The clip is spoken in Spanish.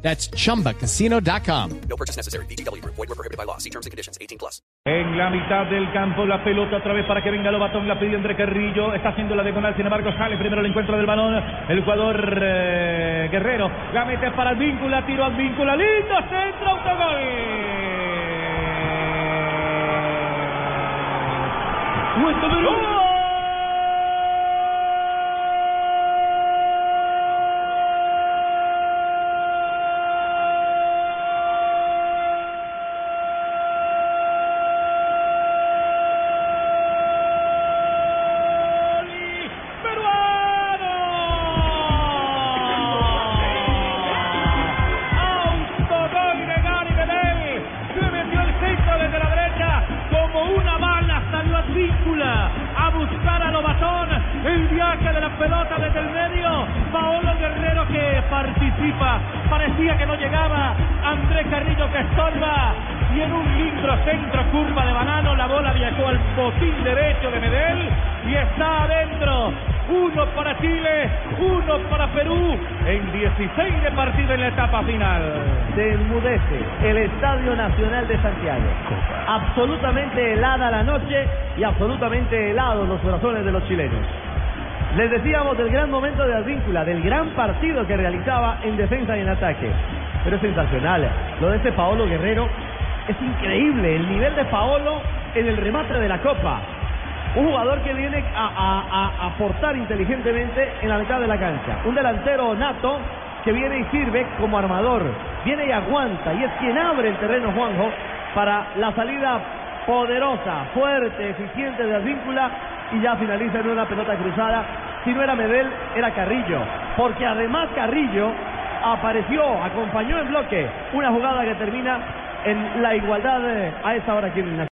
That's chumbacasino.com. No purchase necessary. BGW. Void were prohibited by law. See terms and conditions. 18 plus. En la mitad del campo, la pelota otra vez para que venga Lobatón, la pidió André Carrillo, está haciendo la diagonal, sin embargo sale primero el encuentro del balón, el jugador eh, Guerrero, la mete para el vínculo, tiro al vínculo, lindo centro, autogol. ¡Gol! Autogol Viaje de la pelota desde el medio. Paolo Guerrero que participa. Parecía que no llegaba. Andrés Carrillo que estorba. Y en un lindo centro curva de banano la bola viajó al botín derecho de Medel. Y está adentro. Uno para Chile, uno para Perú en 16 de partido en la etapa final. se enmudece el Estadio Nacional de Santiago. Absolutamente helada la noche y absolutamente helados los corazones de los chilenos. Les decíamos del gran momento de Advíncula, del gran partido que realizaba en defensa y en ataque. Pero es sensacional. Lo de este Paolo Guerrero es increíble. El nivel de Paolo en el remate de la Copa. Un jugador que viene a, aportar inteligentemente en la mitad de la cancha. Un delantero nato que viene y sirve como armador. Viene y aguanta. Y es quien abre el terreno, Juanjo, para la salida poderosa, fuerte, eficiente de Advíncula. Y ya finaliza en una pelota cruzada. Si no era Medel, era Carrillo. Porque además Carrillo apareció, acompañó en bloque una jugada que termina en la igualdad eh, a esta hora aquí en.